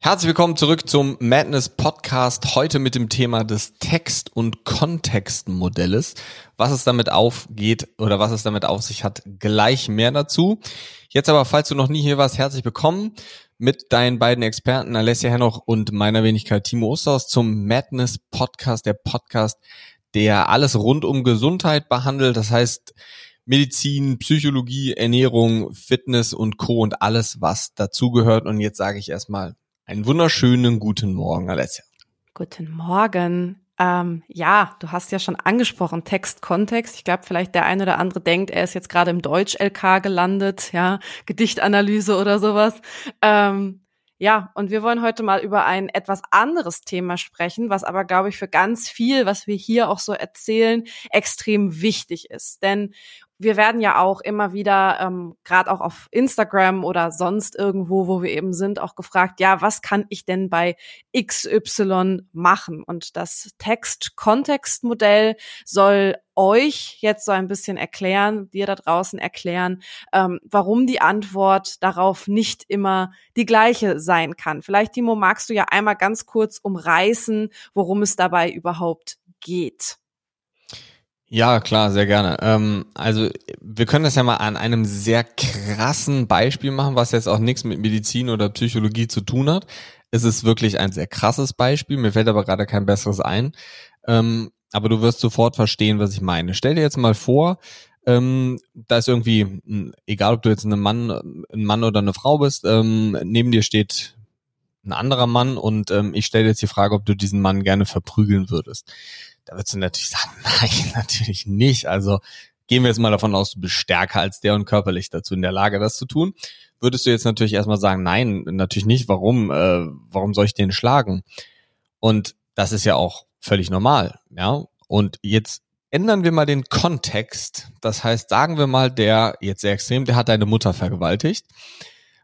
Herzlich willkommen zurück zum Madness Podcast. Heute mit dem Thema des Text- und Kontextmodells. Was es damit aufgeht oder was es damit auf sich hat, gleich mehr dazu. Jetzt aber, falls du noch nie hier warst, herzlich willkommen mit deinen beiden Experten Alessia Hennoch und meiner Wenigkeit Timo Osterhaus zum Madness Podcast, der Podcast, der alles rund um Gesundheit behandelt. Das heißt, Medizin, Psychologie, Ernährung, Fitness und Co. und alles, was dazugehört. Und jetzt sage ich erstmal einen wunderschönen guten Morgen, Alessia. Guten Morgen. Ähm, ja, du hast ja schon angesprochen, Text, Kontext. Ich glaube, vielleicht der eine oder andere denkt, er ist jetzt gerade im Deutsch-LK gelandet, ja, Gedichtanalyse oder sowas. Ähm, ja, und wir wollen heute mal über ein etwas anderes Thema sprechen, was aber, glaube ich, für ganz viel, was wir hier auch so erzählen, extrem wichtig ist. Denn wir werden ja auch immer wieder, ähm, gerade auch auf Instagram oder sonst irgendwo, wo wir eben sind, auch gefragt, ja, was kann ich denn bei XY machen? Und das Text-Kontext-Modell soll euch jetzt so ein bisschen erklären, dir da draußen erklären, ähm, warum die Antwort darauf nicht immer die gleiche sein kann. Vielleicht, Timo, magst du ja einmal ganz kurz umreißen, worum es dabei überhaupt geht. Ja, klar, sehr gerne. Ähm, also wir können das ja mal an einem sehr krassen Beispiel machen, was jetzt auch nichts mit Medizin oder Psychologie zu tun hat. Es ist wirklich ein sehr krasses Beispiel, mir fällt aber gerade kein besseres ein. Ähm, aber du wirst sofort verstehen, was ich meine. Stell dir jetzt mal vor, ähm, da ist irgendwie, egal ob du jetzt ein Mann, ein Mann oder eine Frau bist, ähm, neben dir steht ein anderer Mann und ähm, ich stelle jetzt die Frage, ob du diesen Mann gerne verprügeln würdest. Da würdest du natürlich sagen, nein, natürlich nicht. Also gehen wir jetzt mal davon aus, du bist stärker als der und körperlich dazu in der Lage, das zu tun. Würdest du jetzt natürlich erstmal sagen, nein, natürlich nicht. Warum? Äh, warum soll ich den schlagen? Und das ist ja auch völlig normal, ja. Und jetzt ändern wir mal den Kontext. Das heißt, sagen wir mal, der jetzt sehr extrem, der hat deine Mutter vergewaltigt.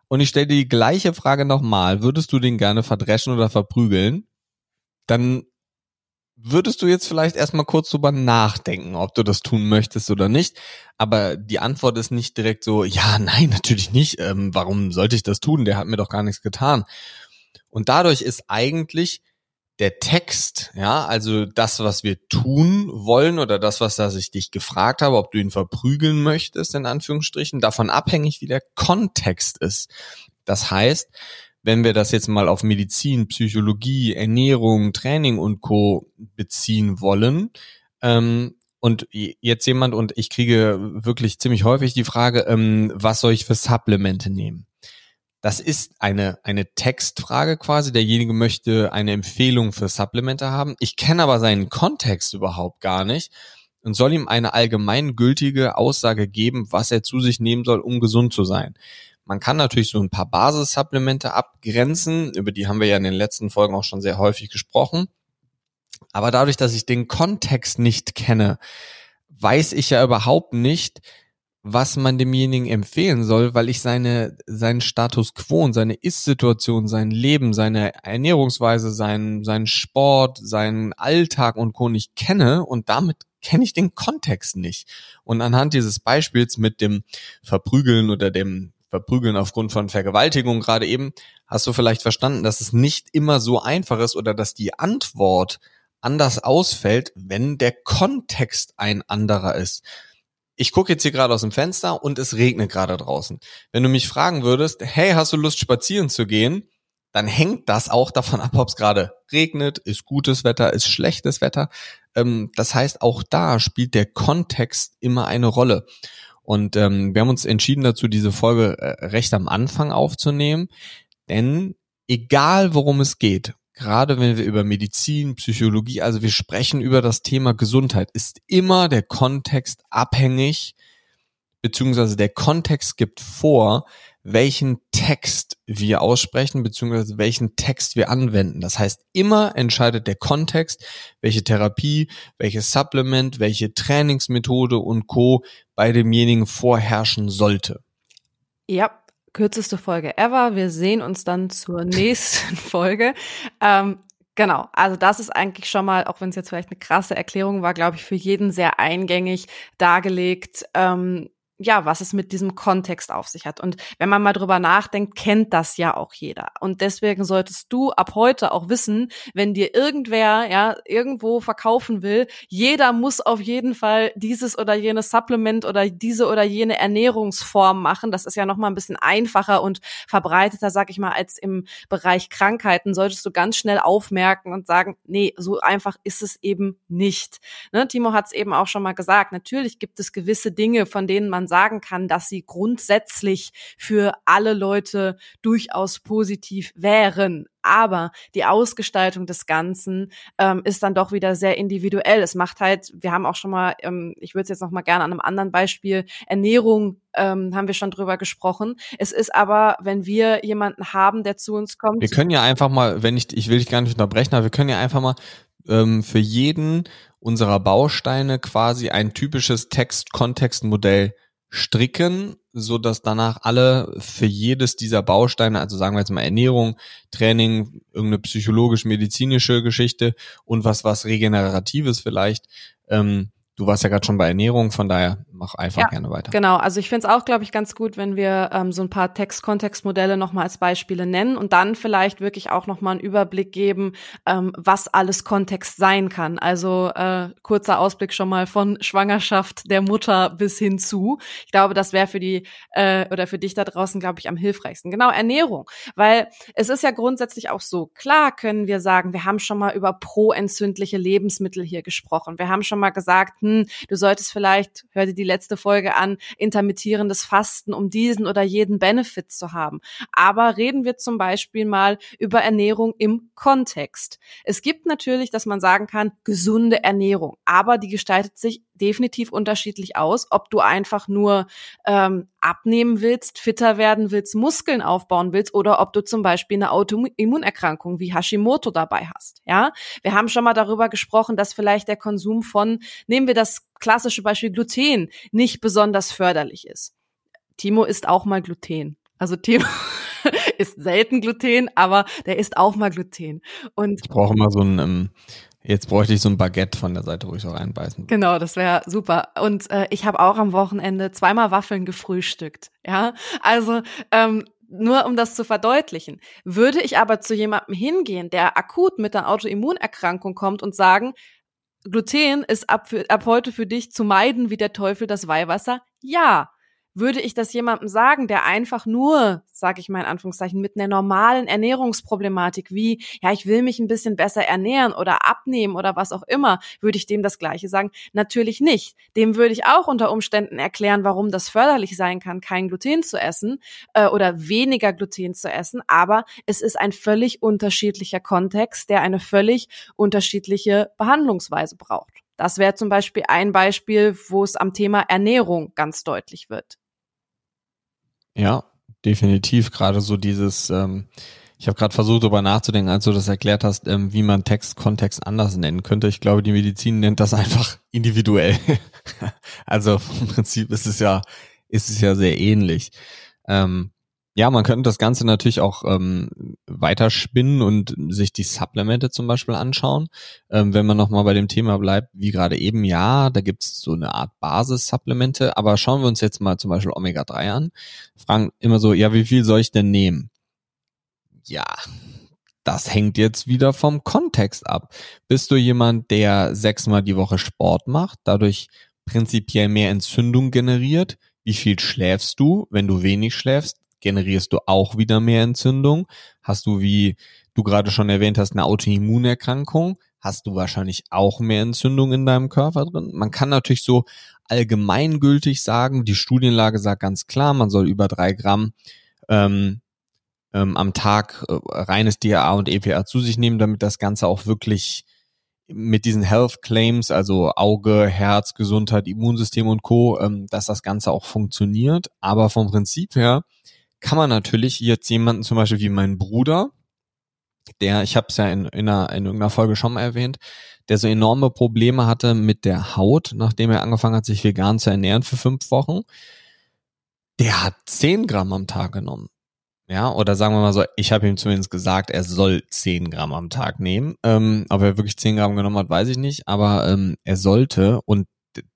Und ich stelle dir die gleiche Frage nochmal. Würdest du den gerne verdreschen oder verprügeln? Dann würdest du jetzt vielleicht erstmal kurz drüber nachdenken, ob du das tun möchtest oder nicht. Aber die Antwort ist nicht direkt so, ja, nein, natürlich nicht. Ähm, warum sollte ich das tun? Der hat mir doch gar nichts getan. Und dadurch ist eigentlich der Text, ja, also das, was wir tun wollen oder das, was da ich dich gefragt habe, ob du ihn verprügeln möchtest, in Anführungsstrichen, davon abhängig, wie der Kontext ist. Das heißt, wenn wir das jetzt mal auf Medizin, Psychologie, Ernährung, Training und Co. beziehen wollen, ähm, und jetzt jemand und ich kriege wirklich ziemlich häufig die Frage, ähm, was soll ich für Supplemente nehmen? Das ist eine, eine Textfrage quasi. Derjenige möchte eine Empfehlung für Supplemente haben. Ich kenne aber seinen Kontext überhaupt gar nicht und soll ihm eine allgemeingültige Aussage geben, was er zu sich nehmen soll, um gesund zu sein. Man kann natürlich so ein paar Basissupplemente abgrenzen, über die haben wir ja in den letzten Folgen auch schon sehr häufig gesprochen. Aber dadurch, dass ich den Kontext nicht kenne, weiß ich ja überhaupt nicht, was man demjenigen empfehlen soll, weil ich seine, seinen Status quo und seine Ist-Situation, sein Leben, seine Ernährungsweise, seinen, seinen Sport, seinen Alltag und Co. nicht kenne und damit kenne ich den Kontext nicht. Und anhand dieses Beispiels mit dem Verprügeln oder dem verprügeln aufgrund von Vergewaltigung gerade eben, hast du vielleicht verstanden, dass es nicht immer so einfach ist oder dass die Antwort anders ausfällt, wenn der Kontext ein anderer ist. Ich gucke jetzt hier gerade aus dem Fenster und es regnet gerade draußen. Wenn du mich fragen würdest, hey, hast du Lust spazieren zu gehen? Dann hängt das auch davon ab, ob es gerade regnet, ist gutes Wetter, ist schlechtes Wetter. Ähm, das heißt, auch da spielt der Kontext immer eine Rolle. Und ähm, wir haben uns entschieden dazu, diese Folge äh, recht am Anfang aufzunehmen, denn egal worum es geht, gerade wenn wir über Medizin, Psychologie, also wir sprechen über das Thema Gesundheit, ist immer der Kontext abhängig, beziehungsweise der Kontext gibt vor, welchen Text wir aussprechen, beziehungsweise welchen Text wir anwenden. Das heißt, immer entscheidet der Kontext, welche Therapie, welches Supplement, welche Trainingsmethode und Co. bei demjenigen vorherrschen sollte. Ja, kürzeste Folge ever. Wir sehen uns dann zur nächsten Folge. Ähm, Genau, also das ist eigentlich schon mal, auch wenn es jetzt vielleicht eine krasse Erklärung war, glaube ich, für jeden sehr eingängig dargelegt, ähm, ja, was es mit diesem Kontext auf sich hat. Und wenn man mal drüber nachdenkt, kennt das ja auch jeder. Und deswegen solltest du ab heute auch wissen, wenn dir irgendwer ja irgendwo verkaufen will, jeder muss auf jeden Fall dieses oder jenes Supplement oder diese oder jene Ernährungsform machen. Das ist ja noch mal ein bisschen einfacher und verbreiteter, sag ich mal, als im Bereich Krankheiten. Solltest du ganz schnell aufmerken und sagen, nee, so einfach ist es eben nicht. Ne? Timo hat es eben auch schon mal gesagt. Natürlich gibt es gewisse Dinge, von denen man sagen kann, dass sie grundsätzlich für alle Leute durchaus positiv wären. Aber die Ausgestaltung des Ganzen ähm, ist dann doch wieder sehr individuell. Es macht halt, wir haben auch schon mal, ähm, ich würde es jetzt noch mal gerne an einem anderen Beispiel, Ernährung ähm, haben wir schon drüber gesprochen. Es ist aber, wenn wir jemanden haben, der zu uns kommt. Wir können ja einfach mal, wenn ich, ich will dich gar nicht unterbrechen, aber wir können ja einfach mal ähm, für jeden unserer Bausteine quasi ein typisches Text-Kontext-Modell stricken, so dass danach alle für jedes dieser Bausteine, also sagen wir jetzt mal Ernährung, Training, irgendeine psychologisch-medizinische Geschichte und was was regeneratives vielleicht, ähm, Du warst ja gerade schon bei Ernährung, von daher mach einfach ja, gerne weiter. Genau, also ich finde es auch, glaube ich, ganz gut, wenn wir ähm, so ein paar Text-Kontext-Modelle nochmal als Beispiele nennen und dann vielleicht wirklich auch nochmal einen Überblick geben, ähm, was alles Kontext sein kann. Also äh, kurzer Ausblick schon mal von Schwangerschaft der Mutter bis hin zu. Ich glaube, das wäre für die äh, oder für dich da draußen, glaube ich, am hilfreichsten. Genau, Ernährung. Weil es ist ja grundsätzlich auch so, klar können wir sagen, wir haben schon mal über proentzündliche Lebensmittel hier gesprochen. Wir haben schon mal gesagt, hm, du solltest vielleicht, hör dir die letzte Folge an, intermittierendes Fasten, um diesen oder jeden Benefit zu haben. Aber reden wir zum Beispiel mal über Ernährung im Kontext. Es gibt natürlich, dass man sagen kann, gesunde Ernährung, aber die gestaltet sich definitiv unterschiedlich aus, ob du einfach nur ähm, abnehmen willst, fitter werden willst, Muskeln aufbauen willst oder ob du zum Beispiel eine Autoimmunerkrankung wie Hashimoto dabei hast. Ja, wir haben schon mal darüber gesprochen, dass vielleicht der Konsum von, nehmen wir das klassische Beispiel Gluten, nicht besonders förderlich ist. Timo isst auch mal Gluten. Also Timo isst selten Gluten, aber der isst auch mal Gluten. Und ich brauche immer so ein ähm, Jetzt bräuchte ich so ein Baguette von der Seite, wo ich so reinbeißen. Genau, das wäre super. Und äh, ich habe auch am Wochenende zweimal Waffeln gefrühstückt. Ja, also ähm, nur um das zu verdeutlichen. Würde ich aber zu jemandem hingehen, der akut mit einer Autoimmunerkrankung kommt und sagen, Gluten ist ab, für, ab heute für dich zu meiden wie der Teufel das Weihwasser? Ja, würde ich das jemandem sagen, der einfach nur, sage ich mal in Anführungszeichen, mit einer normalen Ernährungsproblematik wie, ja, ich will mich ein bisschen besser ernähren oder abnehmen oder was auch immer, würde ich dem das Gleiche sagen? Natürlich nicht. Dem würde ich auch unter Umständen erklären, warum das förderlich sein kann, kein Gluten zu essen äh, oder weniger Gluten zu essen. Aber es ist ein völlig unterschiedlicher Kontext, der eine völlig unterschiedliche Behandlungsweise braucht. Das wäre zum Beispiel ein Beispiel, wo es am Thema Ernährung ganz deutlich wird. Ja, definitiv. Gerade so dieses, ähm, ich habe gerade versucht, darüber nachzudenken, als du das erklärt hast, ähm, wie man Text, Kontext anders nennen könnte. Ich glaube, die Medizin nennt das einfach individuell. also im Prinzip ist es ja, ist es ja sehr ähnlich. Ähm, ja, man könnte das Ganze natürlich auch ähm, weiterspinnen und sich die Supplemente zum Beispiel anschauen. Ähm, wenn man nochmal bei dem Thema bleibt, wie gerade eben, ja, da gibt's so eine Art Basis-Supplemente, aber schauen wir uns jetzt mal zum Beispiel Omega-3 an. Fragen immer so, ja, wie viel soll ich denn nehmen? Ja, das hängt jetzt wieder vom Kontext ab. Bist du jemand, der sechsmal die Woche Sport macht, dadurch prinzipiell mehr Entzündung generiert? Wie viel schläfst du? Wenn du wenig schläfst, generierst du auch wieder mehr Entzündung. Hast du, wie du gerade schon erwähnt hast, eine Autoimmunerkrankung, hast du wahrscheinlich auch mehr Entzündung in deinem Körper drin. Man kann natürlich so allgemeingültig sagen, die Studienlage sagt ganz klar, man soll über drei Gramm ähm, ähm, am Tag äh, reines DHA und EPA zu sich nehmen, damit das Ganze auch wirklich mit diesen Health Claims, also Auge, Herz, Gesundheit, Immunsystem und Co., ähm, dass das Ganze auch funktioniert. Aber vom Prinzip her kann man natürlich jetzt jemanden zum Beispiel wie mein Bruder, der, ich habe es ja in, in, einer, in irgendeiner Folge schon mal erwähnt, der so enorme Probleme hatte mit der Haut, nachdem er angefangen hat, sich vegan zu ernähren für fünf Wochen. Der hat zehn Gramm am Tag genommen. Ja, oder sagen wir mal so, ich habe ihm zumindest gesagt, er soll zehn Gramm am Tag nehmen. Ähm, ob er wirklich zehn Gramm genommen hat, weiß ich nicht, aber ähm, er sollte und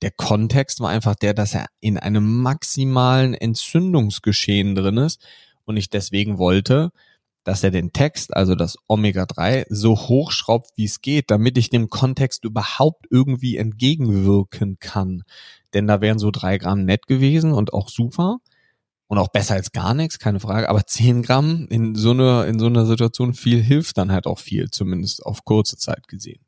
der Kontext war einfach der, dass er in einem maximalen Entzündungsgeschehen drin ist und ich deswegen wollte, dass er den Text, also das Omega-3, so hochschraubt, wie es geht, damit ich dem Kontext überhaupt irgendwie entgegenwirken kann. Denn da wären so drei Gramm nett gewesen und auch super und auch besser als gar nichts, keine Frage. Aber zehn Gramm in so einer, in so einer Situation viel hilft dann halt auch viel, zumindest auf kurze Zeit gesehen.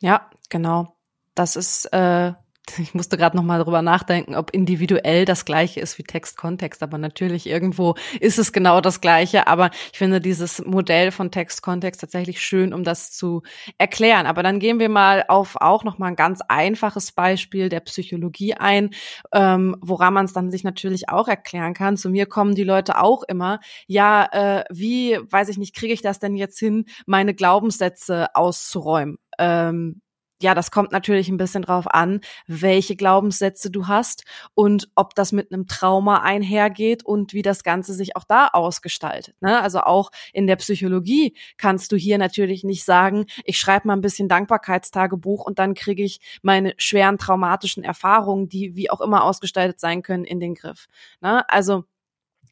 Ja, genau. Das ist äh, ich musste gerade noch mal drüber nachdenken, ob individuell das gleiche ist wie Text-Kontext, aber natürlich irgendwo ist es genau das gleiche, aber ich finde dieses Modell von Text-Kontext tatsächlich schön, um das zu erklären. Aber dann gehen wir mal auf auch noch mal ein ganz einfaches Beispiel der Psychologie ein, ähm, woran man es dann sich natürlich auch erklären kann. Zu mir kommen die Leute auch immer, ja, äh, wie, weiß ich nicht, kriege ich das denn jetzt hin, meine Glaubenssätze auszuräumen? Ähm, ja, das kommt natürlich ein bisschen drauf an, welche Glaubenssätze du hast und ob das mit einem Trauma einhergeht und wie das Ganze sich auch da ausgestaltet. Ne? Also auch in der Psychologie kannst du hier natürlich nicht sagen, ich schreibe mal ein bisschen Dankbarkeitstagebuch und dann kriege ich meine schweren traumatischen Erfahrungen, die wie auch immer ausgestaltet sein können, in den Griff. Ne? Also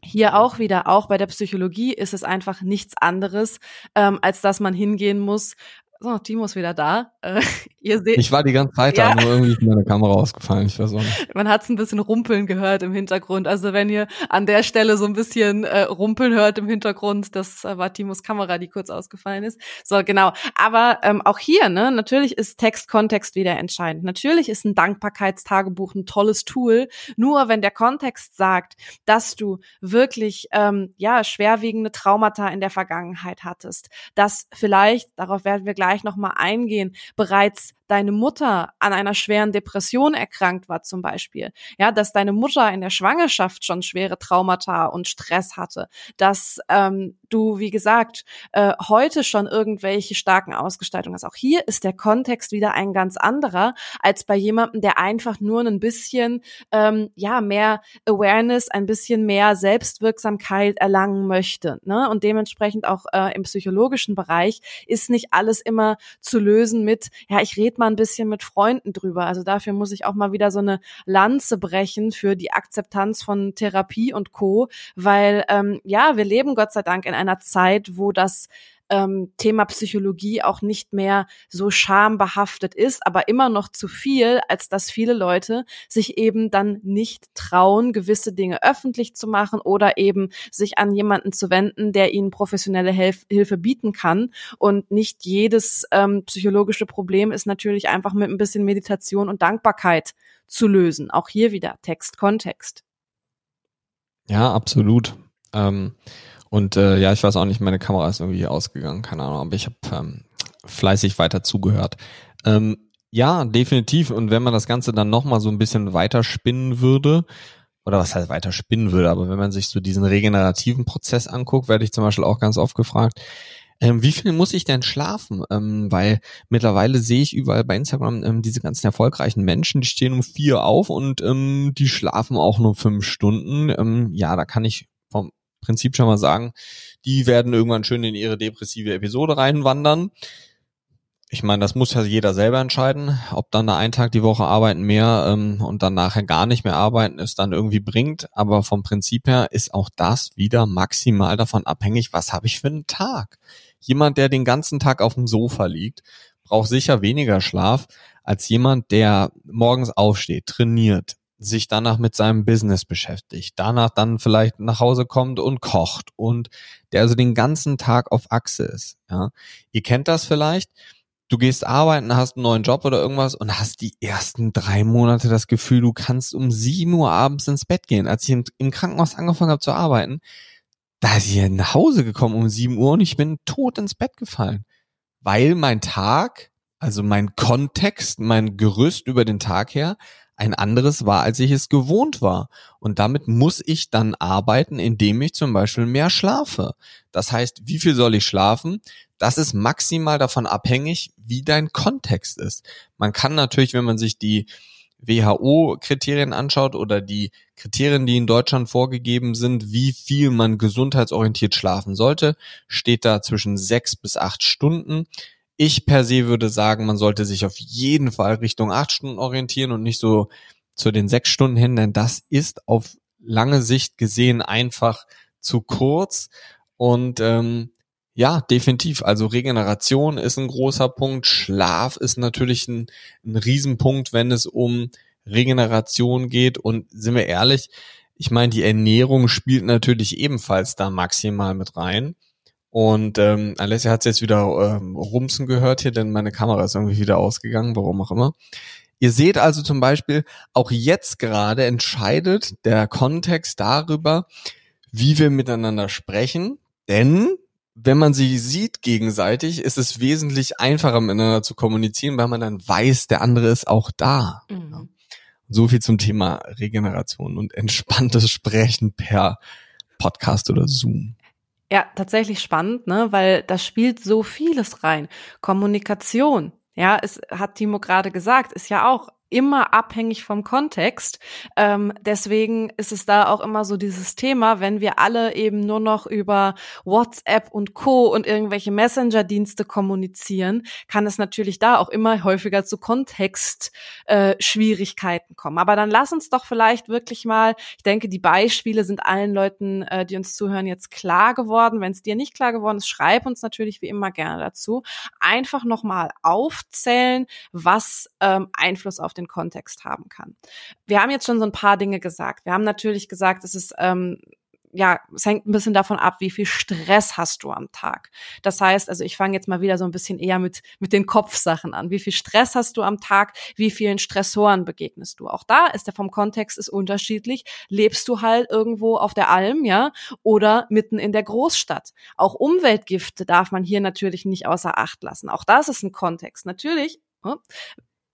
hier auch wieder, auch bei der Psychologie ist es einfach nichts anderes, ähm, als dass man hingehen muss so, Timo ist wieder da. Äh, ihr seht. Ich war die ganze Zeit ja. da, nur irgendwie ist meine Kamera ausgefallen. Ich weiß auch nicht. Man hat es ein bisschen rumpeln gehört im Hintergrund. Also wenn ihr an der Stelle so ein bisschen äh, rumpeln hört im Hintergrund, das äh, war Timos Kamera, die kurz ausgefallen ist. So, genau. Aber ähm, auch hier, ne, natürlich ist Text-Kontext wieder entscheidend. Natürlich ist ein Dankbarkeitstagebuch ein tolles Tool. Nur wenn der Kontext sagt, dass du wirklich ähm, ja schwerwiegende Traumata in der Vergangenheit hattest, dass vielleicht, darauf werden wir gleich gleich nochmal eingehen, bereits deine Mutter an einer schweren Depression erkrankt war zum Beispiel, ja, dass deine Mutter in der Schwangerschaft schon schwere Traumata und Stress hatte, dass ähm, du, wie gesagt, äh, heute schon irgendwelche starken Ausgestaltungen hast. Auch hier ist der Kontext wieder ein ganz anderer als bei jemandem, der einfach nur ein bisschen, ähm, ja, mehr Awareness, ein bisschen mehr Selbstwirksamkeit erlangen möchte. Ne? Und dementsprechend auch äh, im psychologischen Bereich ist nicht alles immer zu lösen mit, ja, ich rede mal ein bisschen mit Freunden drüber. Also dafür muss ich auch mal wieder so eine Lanze brechen für die Akzeptanz von Therapie und Co. Weil ähm, ja, wir leben Gott sei Dank in einer Zeit, wo das ähm, Thema Psychologie auch nicht mehr so schambehaftet ist, aber immer noch zu viel, als dass viele Leute sich eben dann nicht trauen, gewisse Dinge öffentlich zu machen oder eben sich an jemanden zu wenden, der ihnen professionelle Hilf Hilfe bieten kann. Und nicht jedes ähm, psychologische Problem ist natürlich einfach mit ein bisschen Meditation und Dankbarkeit zu lösen. Auch hier wieder Text, Kontext. Ja, absolut. Ähm und äh, ja, ich weiß auch nicht, meine Kamera ist irgendwie ausgegangen, keine Ahnung, aber ich habe ähm, fleißig weiter zugehört. Ähm, ja, definitiv. Und wenn man das Ganze dann nochmal so ein bisschen weiter spinnen würde, oder was heißt weiter spinnen würde, aber wenn man sich so diesen regenerativen Prozess anguckt, werde ich zum Beispiel auch ganz oft gefragt, ähm, wie viel muss ich denn schlafen? Ähm, weil mittlerweile sehe ich überall bei Instagram ähm, diese ganzen erfolgreichen Menschen, die stehen um vier auf und ähm, die schlafen auch nur fünf Stunden. Ähm, ja, da kann ich Prinzip schon mal sagen, die werden irgendwann schön in ihre depressive Episode reinwandern. Ich meine, das muss ja jeder selber entscheiden, ob dann da ein Tag die Woche arbeiten mehr ähm, und dann nachher gar nicht mehr arbeiten es dann irgendwie bringt. Aber vom Prinzip her ist auch das wieder maximal davon abhängig, was habe ich für einen Tag. Jemand, der den ganzen Tag auf dem Sofa liegt, braucht sicher weniger Schlaf als jemand, der morgens aufsteht, trainiert, sich danach mit seinem Business beschäftigt, danach dann vielleicht nach Hause kommt und kocht und der also den ganzen Tag auf Achse ist. Ja, ihr kennt das vielleicht. Du gehst arbeiten, hast einen neuen Job oder irgendwas und hast die ersten drei Monate das Gefühl, du kannst um sieben Uhr abends ins Bett gehen. Als ich im Krankenhaus angefangen habe zu arbeiten, da ist ich nach Hause gekommen um sieben Uhr und ich bin tot ins Bett gefallen, weil mein Tag, also mein Kontext, mein Gerüst über den Tag her ein anderes war, als ich es gewohnt war. Und damit muss ich dann arbeiten, indem ich zum Beispiel mehr schlafe. Das heißt, wie viel soll ich schlafen? Das ist maximal davon abhängig, wie dein Kontext ist. Man kann natürlich, wenn man sich die WHO-Kriterien anschaut oder die Kriterien, die in Deutschland vorgegeben sind, wie viel man gesundheitsorientiert schlafen sollte, steht da zwischen sechs bis acht Stunden. Ich per se würde sagen, man sollte sich auf jeden Fall Richtung acht Stunden orientieren und nicht so zu den sechs Stunden hin, denn das ist auf lange Sicht gesehen einfach zu kurz. Und ähm, ja, definitiv. Also Regeneration ist ein großer Punkt. Schlaf ist natürlich ein, ein Riesenpunkt, wenn es um Regeneration geht. Und sind wir ehrlich, ich meine, die Ernährung spielt natürlich ebenfalls da maximal mit rein. Und ähm, Alessia hat jetzt wieder ähm, Rumsen gehört hier, denn meine Kamera ist irgendwie wieder ausgegangen, warum auch immer. Ihr seht also zum Beispiel, auch jetzt gerade entscheidet der Kontext darüber, wie wir miteinander sprechen. Denn wenn man sie sieht gegenseitig, ist es wesentlich einfacher miteinander zu kommunizieren, weil man dann weiß, der andere ist auch da. Mhm. So viel zum Thema Regeneration und entspanntes Sprechen per Podcast oder Zoom. Ja, tatsächlich spannend, ne, weil da spielt so vieles rein. Kommunikation, ja, es hat Timo gerade gesagt, ist ja auch immer abhängig vom Kontext. Ähm, deswegen ist es da auch immer so dieses Thema, wenn wir alle eben nur noch über WhatsApp und Co. und irgendwelche Messenger-Dienste kommunizieren, kann es natürlich da auch immer häufiger zu Kontextschwierigkeiten äh, kommen. Aber dann lass uns doch vielleicht wirklich mal, ich denke, die Beispiele sind allen Leuten, äh, die uns zuhören, jetzt klar geworden. Wenn es dir nicht klar geworden ist, schreib uns natürlich wie immer gerne dazu. Einfach nochmal aufzählen, was ähm, Einfluss auf den den Kontext haben kann. Wir haben jetzt schon so ein paar Dinge gesagt. Wir haben natürlich gesagt, es ist ähm, ja, es hängt ein bisschen davon ab, wie viel Stress hast du am Tag. Das heißt, also ich fange jetzt mal wieder so ein bisschen eher mit, mit den Kopfsachen an. Wie viel Stress hast du am Tag? Wie vielen Stressoren begegnest du? Auch da ist der vom Kontext ist unterschiedlich. Lebst du halt irgendwo auf der Alm, ja, oder mitten in der Großstadt? Auch Umweltgifte darf man hier natürlich nicht außer Acht lassen. Auch das ist ein Kontext. Natürlich, oh,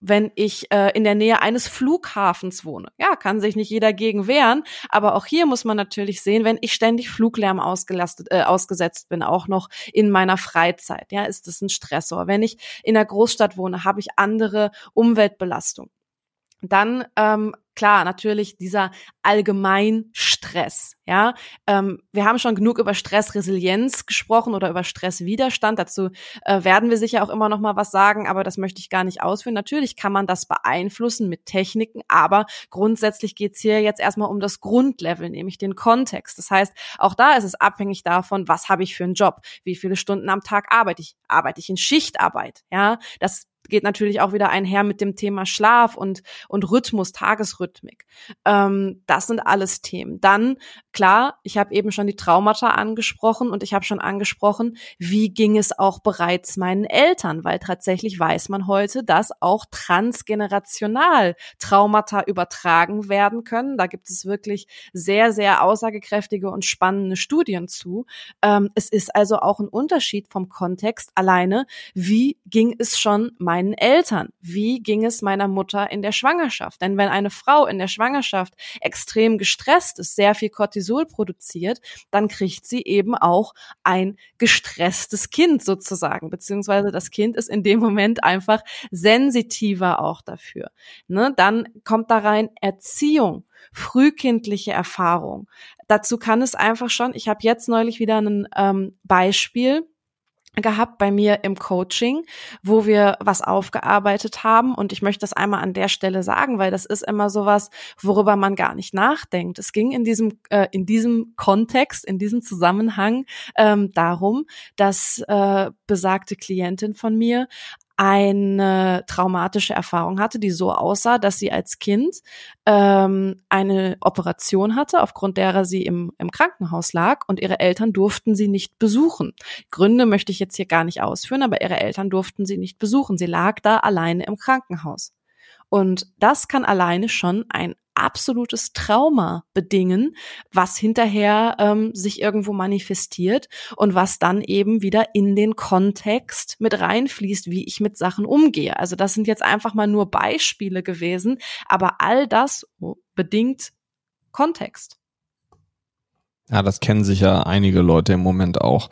wenn ich äh, in der Nähe eines Flughafens wohne. Ja, kann sich nicht jeder gegen wehren, aber auch hier muss man natürlich sehen, wenn ich ständig Fluglärm ausgelastet, äh, ausgesetzt bin, auch noch in meiner Freizeit, ja, ist das ein Stressor. Wenn ich in der Großstadt wohne, habe ich andere Umweltbelastung. Dann ähm, klar, natürlich dieser Allgemeinstress. Ja, ähm, wir haben schon genug über Stressresilienz gesprochen oder über Stresswiderstand. Dazu äh, werden wir sicher auch immer noch mal was sagen, aber das möchte ich gar nicht ausführen. Natürlich kann man das beeinflussen mit Techniken, aber grundsätzlich geht's hier jetzt erstmal um das Grundlevel, nämlich den Kontext. Das heißt, auch da ist es abhängig davon, was habe ich für einen Job, wie viele Stunden am Tag arbeite ich, arbeite ich in Schichtarbeit. Ja, das geht natürlich auch wieder einher mit dem Thema Schlaf und, und Rhythmus, Tagesrhythmik. Ähm, das sind alles Themen. Dann, klar, ich habe eben schon die Traumata angesprochen und ich habe schon angesprochen, wie ging es auch bereits meinen Eltern, weil tatsächlich weiß man heute, dass auch transgenerational Traumata übertragen werden können. Da gibt es wirklich sehr, sehr aussagekräftige und spannende Studien zu. Ähm, es ist also auch ein Unterschied vom Kontext alleine, wie ging es schon meinen Eltern? Wie ging es meiner Mutter in der Schwangerschaft? Denn wenn eine Frau in der Schwangerschaft extrem gestresst ist, sehr viel Cortisol produziert, dann kriegt sie eben auch ein gestresstes Kind sozusagen, beziehungsweise das Kind ist in dem Moment einfach sensitiver auch dafür. Ne? Dann kommt da rein Erziehung frühkindliche Erfahrung. Dazu kann es einfach schon, ich habe jetzt neulich wieder ein ähm, Beispiel, gehabt bei mir im Coaching, wo wir was aufgearbeitet haben und ich möchte das einmal an der Stelle sagen, weil das ist immer sowas, worüber man gar nicht nachdenkt. Es ging in diesem äh, in diesem Kontext, in diesem Zusammenhang ähm, darum, dass äh, besagte Klientin von mir eine traumatische Erfahrung hatte, die so aussah, dass sie als Kind ähm, eine Operation hatte, aufgrund derer sie im, im Krankenhaus lag und ihre Eltern durften sie nicht besuchen. Gründe möchte ich jetzt hier gar nicht ausführen, aber ihre Eltern durften sie nicht besuchen. Sie lag da alleine im Krankenhaus. Und das kann alleine schon ein absolutes Trauma bedingen, was hinterher ähm, sich irgendwo manifestiert und was dann eben wieder in den Kontext mit reinfließt, wie ich mit Sachen umgehe. Also das sind jetzt einfach mal nur Beispiele gewesen, aber all das bedingt Kontext. Ja, das kennen sicher einige Leute im Moment auch,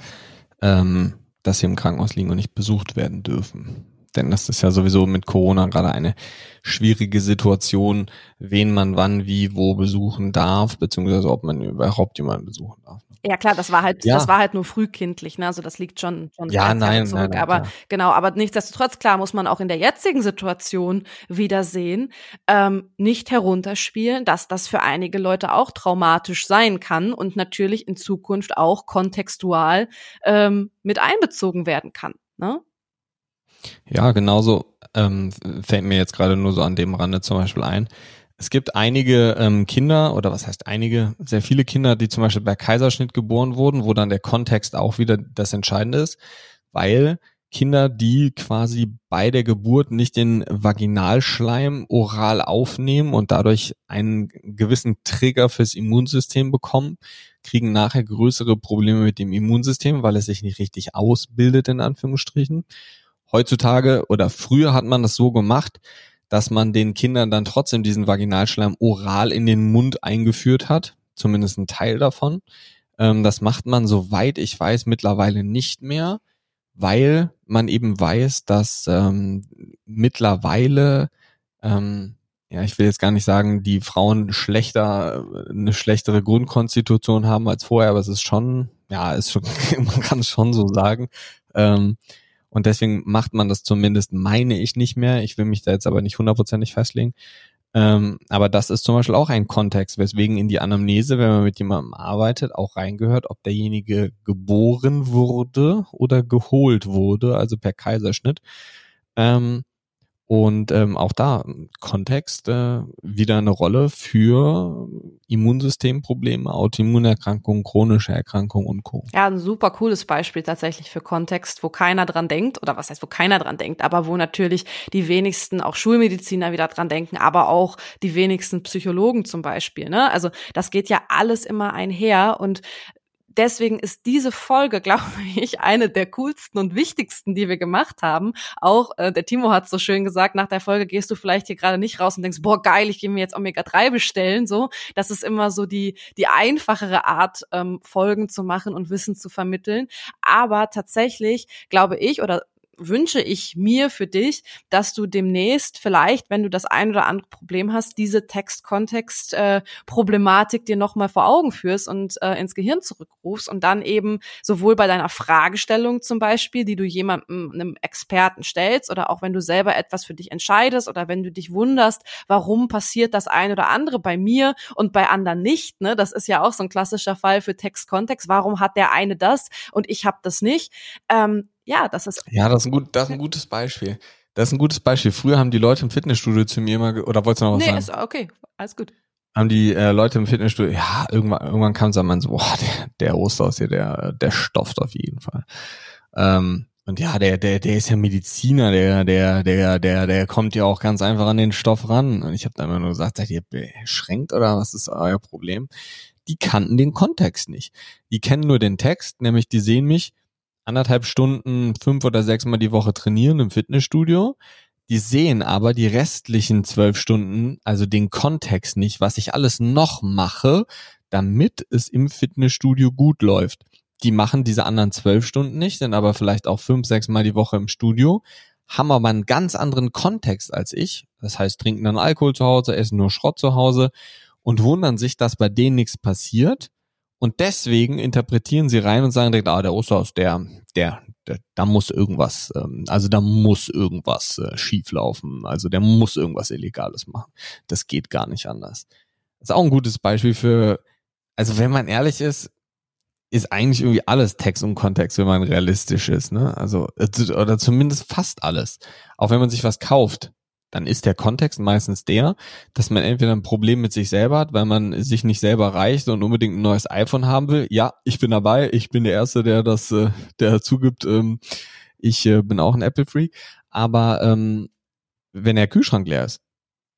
ähm, dass sie im Krankenhaus liegen und nicht besucht werden dürfen. Denn das ist ja sowieso mit Corona gerade eine schwierige Situation, wen man wann, wie, wo besuchen darf, beziehungsweise ob man überhaupt jemanden besuchen darf. Ja klar, das war halt, ja. das war halt nur frühkindlich, ne? Also das liegt schon, schon ja, nein, zurück. Nein, nein, aber klar. genau, aber nichtsdestotrotz klar muss man auch in der jetzigen Situation wieder sehen, ähm, nicht herunterspielen, dass das für einige Leute auch traumatisch sein kann und natürlich in Zukunft auch kontextual ähm, mit einbezogen werden kann. Ne? Ja, genauso ähm, fällt mir jetzt gerade nur so an dem Rande zum Beispiel ein es gibt einige ähm, Kinder, oder was heißt einige, sehr viele Kinder, die zum Beispiel bei Kaiserschnitt geboren wurden, wo dann der Kontext auch wieder das Entscheidende ist, weil Kinder, die quasi bei der Geburt nicht den Vaginalschleim oral aufnehmen und dadurch einen gewissen Trigger fürs Immunsystem bekommen, kriegen nachher größere Probleme mit dem Immunsystem, weil es sich nicht richtig ausbildet, in Anführungsstrichen. Heutzutage oder früher hat man das so gemacht, dass man den Kindern dann trotzdem diesen Vaginalschleim oral in den Mund eingeführt hat, zumindest ein Teil davon. Ähm, das macht man, soweit ich weiß, mittlerweile nicht mehr, weil man eben weiß, dass ähm, mittlerweile, ähm, ja, ich will jetzt gar nicht sagen, die Frauen schlechter, eine schlechtere Grundkonstitution haben als vorher, aber es ist schon, ja, ist schon, man kann es schon so sagen. Ähm, und deswegen macht man das zumindest, meine ich, nicht mehr. Ich will mich da jetzt aber nicht hundertprozentig festlegen. Ähm, aber das ist zum Beispiel auch ein Kontext, weswegen in die Anamnese, wenn man mit jemandem arbeitet, auch reingehört, ob derjenige geboren wurde oder geholt wurde, also per Kaiserschnitt. Ähm, und ähm, auch da Kontext äh, wieder eine Rolle für Immunsystemprobleme, Autoimmunerkrankungen, chronische Erkrankungen und Co. Ja, ein super cooles Beispiel tatsächlich für Kontext, wo keiner dran denkt, oder was heißt, wo keiner dran denkt, aber wo natürlich die wenigsten auch Schulmediziner wieder dran denken, aber auch die wenigsten Psychologen zum Beispiel. Ne? Also das geht ja alles immer einher und deswegen ist diese Folge, glaube ich, eine der coolsten und wichtigsten, die wir gemacht haben. Auch äh, der Timo hat so schön gesagt, nach der Folge gehst du vielleicht hier gerade nicht raus und denkst, boah, geil, ich gehe mir jetzt Omega-3 bestellen. So, das ist immer so die, die einfachere Art, ähm, Folgen zu machen und Wissen zu vermitteln. Aber tatsächlich glaube ich, oder wünsche ich mir für dich, dass du demnächst vielleicht, wenn du das ein oder andere Problem hast, diese Text-Kontext-Problematik äh, dir nochmal vor Augen führst und äh, ins Gehirn zurückrufst und dann eben sowohl bei deiner Fragestellung zum Beispiel, die du jemandem, einem Experten stellst oder auch wenn du selber etwas für dich entscheidest oder wenn du dich wunderst, warum passiert das ein oder andere bei mir und bei anderen nicht, ne? Das ist ja auch so ein klassischer Fall für Text-Kontext. Warum hat der eine das und ich habe das nicht? Ähm, ja, das ist. Ja, das ist ein, gut, das ist ein gutes Beispiel. Das ist ein gutes Beispiel. Früher haben die Leute im Fitnessstudio zu mir immer, oder wolltest du noch was nee, sagen? Nee, ist okay, alles gut. Haben die äh, Leute im Fitnessstudio, ja, irgendwann, irgendwann kam es an, so, boah, der, der Osterhaus hier, der, der stofft auf jeden Fall. Ähm, und ja, der, der, der ist ja Mediziner, der, der, der, der, der kommt ja auch ganz einfach an den Stoff ran. Und ich habe da immer nur gesagt, seid ihr beschränkt oder was ist euer Problem? Die kannten den Kontext nicht. Die kennen nur den Text, nämlich die sehen mich, anderthalb Stunden fünf oder sechs Mal die Woche trainieren im Fitnessstudio. Die sehen aber die restlichen zwölf Stunden, also den Kontext nicht, was ich alles noch mache, damit es im Fitnessstudio gut läuft. Die machen diese anderen zwölf Stunden nicht, sind aber vielleicht auch fünf, sechs Mal die Woche im Studio, haben aber einen ganz anderen Kontext als ich. Das heißt, trinken dann Alkohol zu Hause, essen nur Schrott zu Hause und wundern sich, dass bei denen nichts passiert und deswegen interpretieren sie rein und sagen direkt, ah, der Osterhaus, der, der, der, da muss irgendwas, ähm, also da muss irgendwas äh, schieflaufen. Also der muss irgendwas Illegales machen. Das geht gar nicht anders. Das ist auch ein gutes Beispiel für, also wenn man ehrlich ist, ist eigentlich irgendwie alles Text und Kontext, wenn man realistisch ist, ne? Also, äh, oder zumindest fast alles. Auch wenn man sich was kauft dann ist der Kontext meistens der, dass man entweder ein Problem mit sich selber hat, weil man sich nicht selber reicht und unbedingt ein neues iPhone haben will. Ja, ich bin dabei, ich bin der Erste, der das, äh, der zugibt, ähm, ich äh, bin auch ein Apple-Freak. Aber ähm, wenn der Kühlschrank leer ist,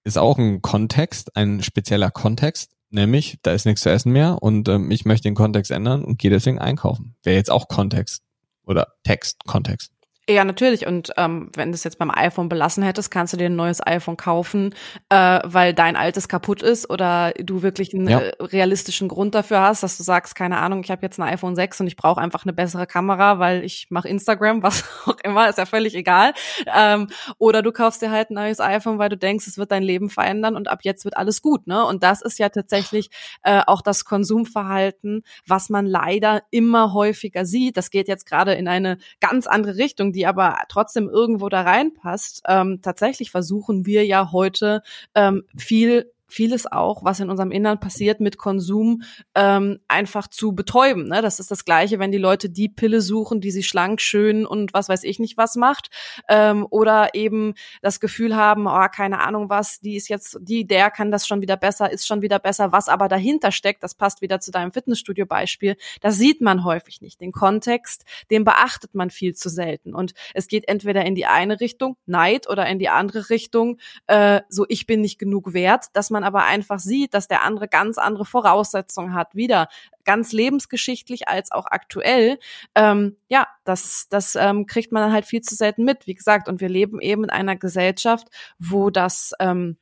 ist auch ein Kontext, ein spezieller Kontext, nämlich da ist nichts zu essen mehr und ähm, ich möchte den Kontext ändern und gehe deswegen einkaufen. Wäre jetzt auch Kontext oder Text, Kontext. Ja, natürlich. Und ähm, wenn du es jetzt beim iPhone belassen hättest, kannst du dir ein neues iPhone kaufen, äh, weil dein altes kaputt ist oder du wirklich einen ja. äh, realistischen Grund dafür hast, dass du sagst, keine Ahnung, ich habe jetzt ein iPhone 6 und ich brauche einfach eine bessere Kamera, weil ich mache Instagram, was auch immer, ist ja völlig egal. Ähm, oder du kaufst dir halt ein neues iPhone, weil du denkst, es wird dein Leben verändern und ab jetzt wird alles gut. Ne? Und das ist ja tatsächlich äh, auch das Konsumverhalten, was man leider immer häufiger sieht. Das geht jetzt gerade in eine ganz andere Richtung, die aber trotzdem irgendwo da reinpasst. Ähm, tatsächlich versuchen wir ja heute ähm, viel vieles auch, was in unserem Innern passiert, mit Konsum ähm, einfach zu betäuben. Ne? Das ist das Gleiche, wenn die Leute die Pille suchen, die sie schlank, schön und was weiß ich nicht was macht. Ähm, oder eben das Gefühl haben, oh, keine Ahnung was, die ist jetzt, die, der kann das schon wieder besser, ist schon wieder besser. Was aber dahinter steckt, das passt wieder zu deinem Fitnessstudio-Beispiel, das sieht man häufig nicht. Den Kontext, den beachtet man viel zu selten. Und es geht entweder in die eine Richtung, Neid, oder in die andere Richtung, äh, so ich bin nicht genug wert, dass man man aber einfach sieht, dass der andere ganz andere Voraussetzungen hat, wieder ganz lebensgeschichtlich als auch aktuell, ähm, ja, das, das ähm, kriegt man dann halt viel zu selten mit, wie gesagt. Und wir leben eben in einer Gesellschaft, wo das ähm,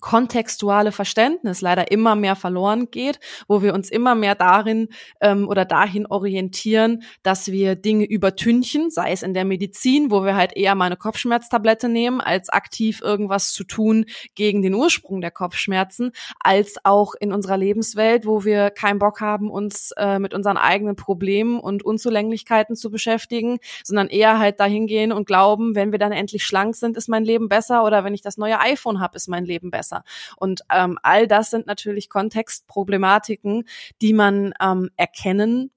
kontextuale Verständnis leider immer mehr verloren geht, wo wir uns immer mehr darin ähm, oder dahin orientieren, dass wir Dinge übertünchen, sei es in der Medizin, wo wir halt eher mal eine Kopfschmerztablette nehmen, als aktiv irgendwas zu tun gegen den Ursprung der Kopfschmerzen, als auch in unserer Lebenswelt, wo wir keinen Bock haben, uns äh, mit unseren eigenen Problemen und Unzulänglichkeiten zu beschäftigen, sondern eher halt dahin gehen und glauben, wenn wir dann endlich schlank sind, ist mein Leben besser oder wenn ich das neue iPhone habe, ist mein Leben besser besser. Und ähm, all das sind natürlich Kontextproblematiken, die man ähm, erkennen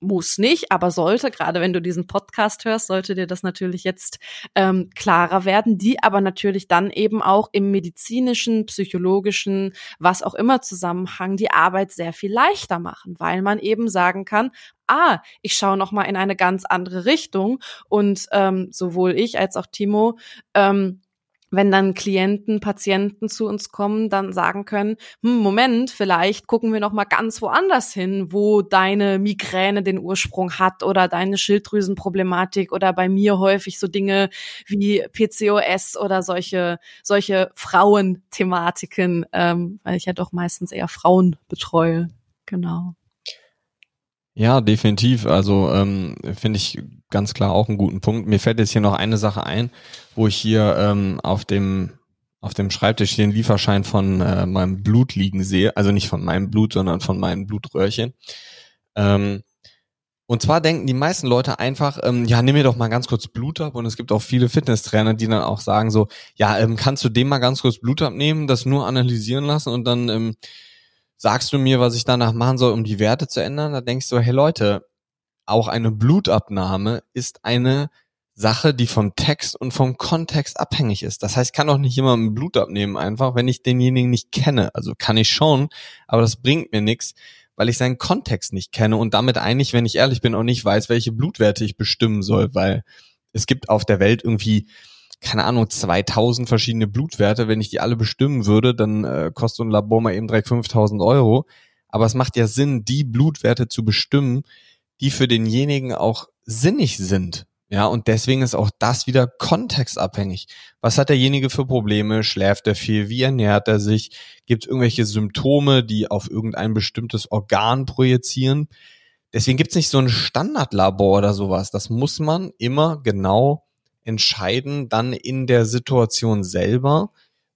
muss nicht, aber sollte, gerade wenn du diesen Podcast hörst, sollte dir das natürlich jetzt ähm, klarer werden, die aber natürlich dann eben auch im medizinischen, psychologischen, was auch immer Zusammenhang die Arbeit sehr viel leichter machen, weil man eben sagen kann, ah, ich schaue noch mal in eine ganz andere Richtung und ähm, sowohl ich als auch Timo ähm, wenn dann Klienten, Patienten zu uns kommen, dann sagen können, hm, Moment, vielleicht gucken wir noch mal ganz woanders hin, wo deine Migräne den Ursprung hat oder deine Schilddrüsenproblematik oder bei mir häufig so Dinge wie PCOS oder solche solche Frauenthematiken, ähm, weil ich ja doch meistens eher Frauen betreue. Genau. Ja, definitiv. Also ähm, finde ich ganz klar auch einen guten Punkt. Mir fällt jetzt hier noch eine Sache ein, wo ich hier ähm, auf dem auf dem Schreibtisch den Lieferschein von äh, meinem Blut liegen sehe. Also nicht von meinem Blut, sondern von meinen Blutröhrchen. Ähm, und zwar denken die meisten Leute einfach, ähm, ja, nimm mir doch mal ganz kurz Blut ab. Und es gibt auch viele Fitnesstrainer, die dann auch sagen so, ja, ähm, kannst du dem mal ganz kurz Blut abnehmen, das nur analysieren lassen und dann ähm, sagst du mir, was ich danach machen soll, um die Werte zu ändern? Da denkst du, hey Leute, auch eine Blutabnahme ist eine Sache, die vom Text und vom Kontext abhängig ist. Das heißt, ich kann doch nicht jemandem Blut abnehmen, einfach, wenn ich denjenigen nicht kenne. Also kann ich schon, aber das bringt mir nichts, weil ich seinen Kontext nicht kenne und damit eigentlich, wenn ich ehrlich bin, auch nicht weiß, welche Blutwerte ich bestimmen soll, weil es gibt auf der Welt irgendwie keine Ahnung, 2000 verschiedene Blutwerte. Wenn ich die alle bestimmen würde, dann äh, kostet ein Labor mal eben direkt 5000 Euro. Aber es macht ja Sinn, die Blutwerte zu bestimmen, die für denjenigen auch sinnig sind. Ja, und deswegen ist auch das wieder kontextabhängig. Was hat derjenige für Probleme? Schläft er viel? Wie ernährt er sich? Gibt es irgendwelche Symptome, die auf irgendein bestimmtes Organ projizieren? Deswegen gibt es nicht so ein Standardlabor oder sowas. Das muss man immer genau entscheiden, dann in der Situation selber,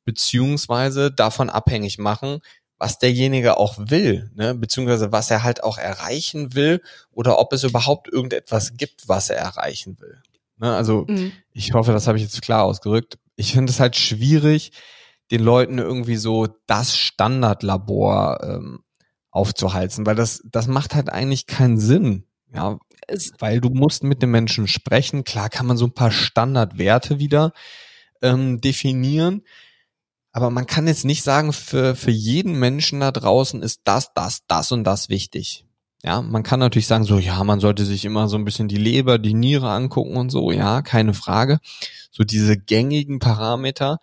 beziehungsweise davon abhängig machen, was derjenige auch will, ne? beziehungsweise was er halt auch erreichen will oder ob es überhaupt irgendetwas gibt, was er erreichen will. Ne? Also mhm. ich hoffe, das habe ich jetzt klar ausgerückt. Ich finde es halt schwierig, den Leuten irgendwie so das Standardlabor ähm, aufzuhalten, weil das, das macht halt eigentlich keinen Sinn. Ja, es, weil du musst mit dem Menschen sprechen. Klar kann man so ein paar Standardwerte wieder ähm, definieren. Aber man kann jetzt nicht sagen, für, für jeden Menschen da draußen ist das, das, das und das wichtig. Ja, man kann natürlich sagen, so, ja, man sollte sich immer so ein bisschen die Leber, die Niere angucken und so, ja, keine Frage. So diese gängigen Parameter.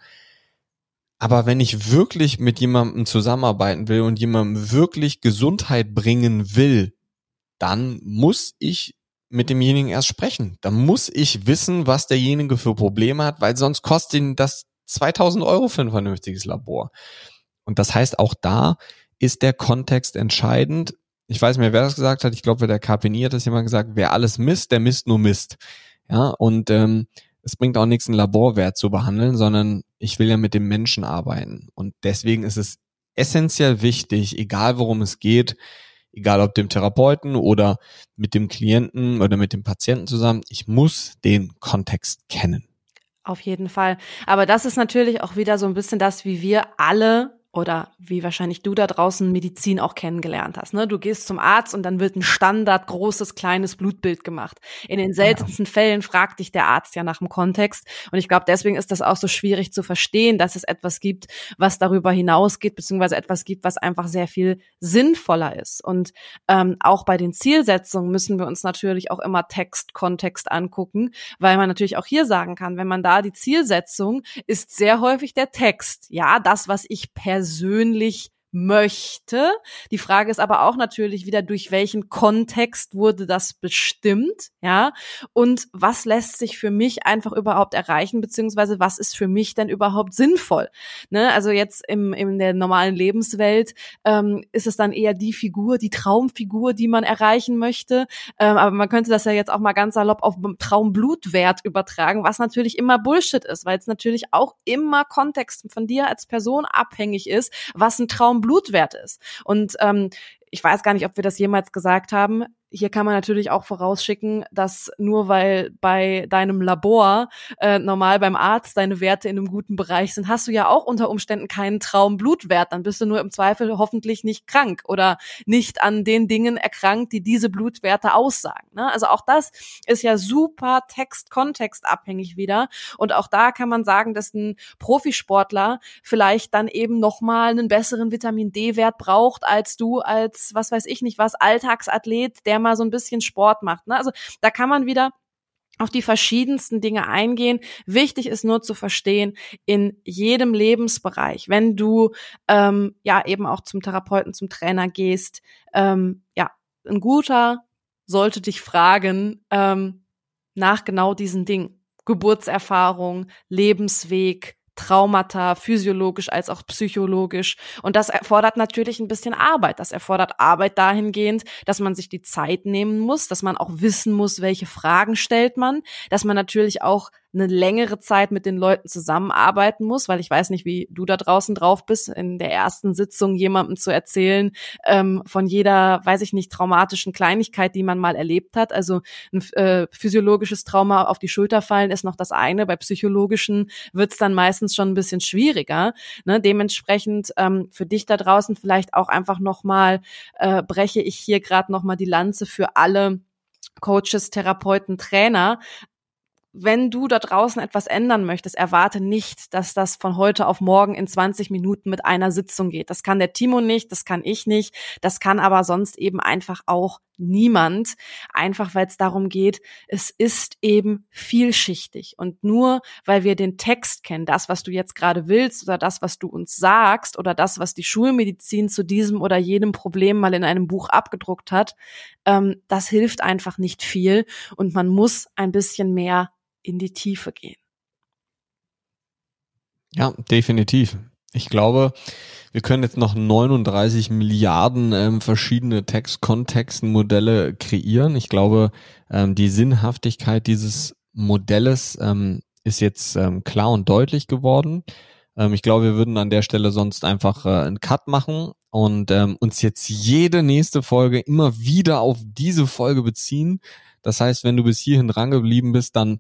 Aber wenn ich wirklich mit jemandem zusammenarbeiten will und jemandem wirklich Gesundheit bringen will, dann muss ich mit demjenigen erst sprechen. Da muss ich wissen, was derjenige für Probleme hat, weil sonst kostet ihn das 2000 Euro für ein vernünftiges Labor. Und das heißt, auch da ist der Kontext entscheidend. Ich weiß nicht mehr, wer das gesagt hat. Ich glaube, der KPNI hat das jemand gesagt. Wer alles misst, der misst nur Mist. Ja, und ähm, es bringt auch nichts, einen Laborwert zu behandeln, sondern ich will ja mit dem Menschen arbeiten. Und deswegen ist es essentiell wichtig, egal worum es geht, egal ob dem Therapeuten oder mit dem Klienten oder mit dem Patienten zusammen, ich muss den Kontext kennen. Auf jeden Fall. Aber das ist natürlich auch wieder so ein bisschen das, wie wir alle oder wie wahrscheinlich du da draußen Medizin auch kennengelernt hast. Ne? Du gehst zum Arzt und dann wird ein Standard großes kleines Blutbild gemacht. In den seltensten ja. Fällen fragt dich der Arzt ja nach dem Kontext. Und ich glaube, deswegen ist das auch so schwierig zu verstehen, dass es etwas gibt, was darüber hinausgeht, beziehungsweise etwas gibt, was einfach sehr viel sinnvoller ist. Und ähm, auch bei den Zielsetzungen müssen wir uns natürlich auch immer Text, Kontext angucken, weil man natürlich auch hier sagen kann, wenn man da die Zielsetzung ist sehr häufig der Text. Ja, das, was ich per persönlich möchte. Die Frage ist aber auch natürlich wieder, durch welchen Kontext wurde das bestimmt, ja? Und was lässt sich für mich einfach überhaupt erreichen, beziehungsweise was ist für mich denn überhaupt sinnvoll? Ne? Also jetzt im, in der normalen Lebenswelt ähm, ist es dann eher die Figur, die Traumfigur, die man erreichen möchte. Ähm, aber man könnte das ja jetzt auch mal ganz salopp auf Traumblutwert übertragen, was natürlich immer Bullshit ist, weil es natürlich auch immer Kontext von dir als Person abhängig ist, was ein Traum Blutwert ist. Und ähm, ich weiß gar nicht, ob wir das jemals gesagt haben hier kann man natürlich auch vorausschicken, dass nur weil bei deinem Labor äh, normal beim Arzt deine Werte in einem guten Bereich sind, hast du ja auch unter Umständen keinen Traumblutwert. Dann bist du nur im Zweifel hoffentlich nicht krank oder nicht an den Dingen erkrankt, die diese Blutwerte aussagen. Ne? Also auch das ist ja super Text-Kontext abhängig wieder. Und auch da kann man sagen, dass ein Profisportler vielleicht dann eben nochmal einen besseren Vitamin D-Wert braucht als du als, was weiß ich nicht was, Alltagsathlet, der mal so ein bisschen Sport macht. Ne? Also da kann man wieder auf die verschiedensten Dinge eingehen. Wichtig ist nur zu verstehen, in jedem Lebensbereich, wenn du ähm, ja eben auch zum Therapeuten, zum Trainer gehst, ähm, ja, ein guter sollte dich fragen ähm, nach genau diesen Dingen. Geburtserfahrung, Lebensweg, Traumata, physiologisch als auch psychologisch. Und das erfordert natürlich ein bisschen Arbeit. Das erfordert Arbeit dahingehend, dass man sich die Zeit nehmen muss, dass man auch wissen muss, welche Fragen stellt man, dass man natürlich auch eine längere Zeit mit den Leuten zusammenarbeiten muss, weil ich weiß nicht, wie du da draußen drauf bist, in der ersten Sitzung jemandem zu erzählen ähm, von jeder, weiß ich nicht, traumatischen Kleinigkeit, die man mal erlebt hat. Also ein äh, physiologisches Trauma auf die Schulter fallen ist noch das eine, bei psychologischen wird's dann meistens schon ein bisschen schwieriger. Ne? Dementsprechend ähm, für dich da draußen vielleicht auch einfach nochmal, äh, breche ich hier gerade nochmal die Lanze für alle, Coaches, Therapeuten, Trainer, wenn du da draußen etwas ändern möchtest, erwarte nicht, dass das von heute auf morgen in 20 Minuten mit einer Sitzung geht. Das kann der Timo nicht, das kann ich nicht, das kann aber sonst eben einfach auch niemand, einfach weil es darum geht, es ist eben vielschichtig. Und nur weil wir den Text kennen, das, was du jetzt gerade willst oder das, was du uns sagst oder das, was die Schulmedizin zu diesem oder jenem Problem mal in einem Buch abgedruckt hat, ähm, das hilft einfach nicht viel. Und man muss ein bisschen mehr in die Tiefe gehen. Ja, definitiv. Ich glaube, wir können jetzt noch 39 Milliarden ähm, verschiedene Text-Kontexten-Modelle kreieren. Ich glaube, ähm, die Sinnhaftigkeit dieses Modells ähm, ist jetzt ähm, klar und deutlich geworden. Ähm, ich glaube, wir würden an der Stelle sonst einfach äh, einen Cut machen und ähm, uns jetzt jede nächste Folge immer wieder auf diese Folge beziehen. Das heißt, wenn du bis hierhin drangeblieben bist, dann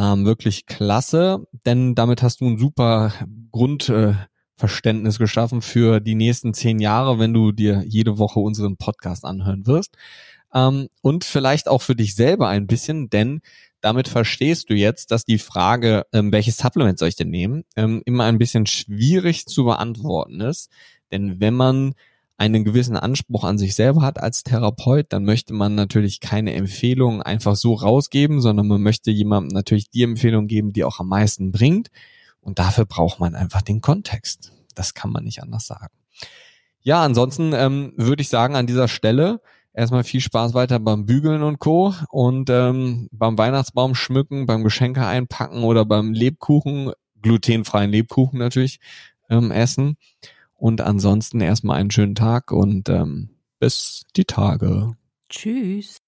ähm, wirklich klasse, denn damit hast du ein super Grundverständnis äh, geschaffen für die nächsten zehn Jahre, wenn du dir jede Woche unseren Podcast anhören wirst. Ähm, und vielleicht auch für dich selber ein bisschen, denn damit verstehst du jetzt, dass die Frage, ähm, welches Supplement soll ich denn nehmen, ähm, immer ein bisschen schwierig zu beantworten ist. Denn wenn man einen gewissen Anspruch an sich selber hat als Therapeut, dann möchte man natürlich keine Empfehlung einfach so rausgeben, sondern man möchte jemandem natürlich die Empfehlung geben, die auch am meisten bringt. Und dafür braucht man einfach den Kontext. Das kann man nicht anders sagen. Ja, ansonsten ähm, würde ich sagen, an dieser Stelle erstmal viel Spaß weiter beim Bügeln und Co. Und ähm, beim Weihnachtsbaum schmücken, beim Geschenke einpacken oder beim Lebkuchen, glutenfreien Lebkuchen natürlich, ähm, essen. Und ansonsten erstmal einen schönen Tag und ähm, bis die Tage. Tschüss.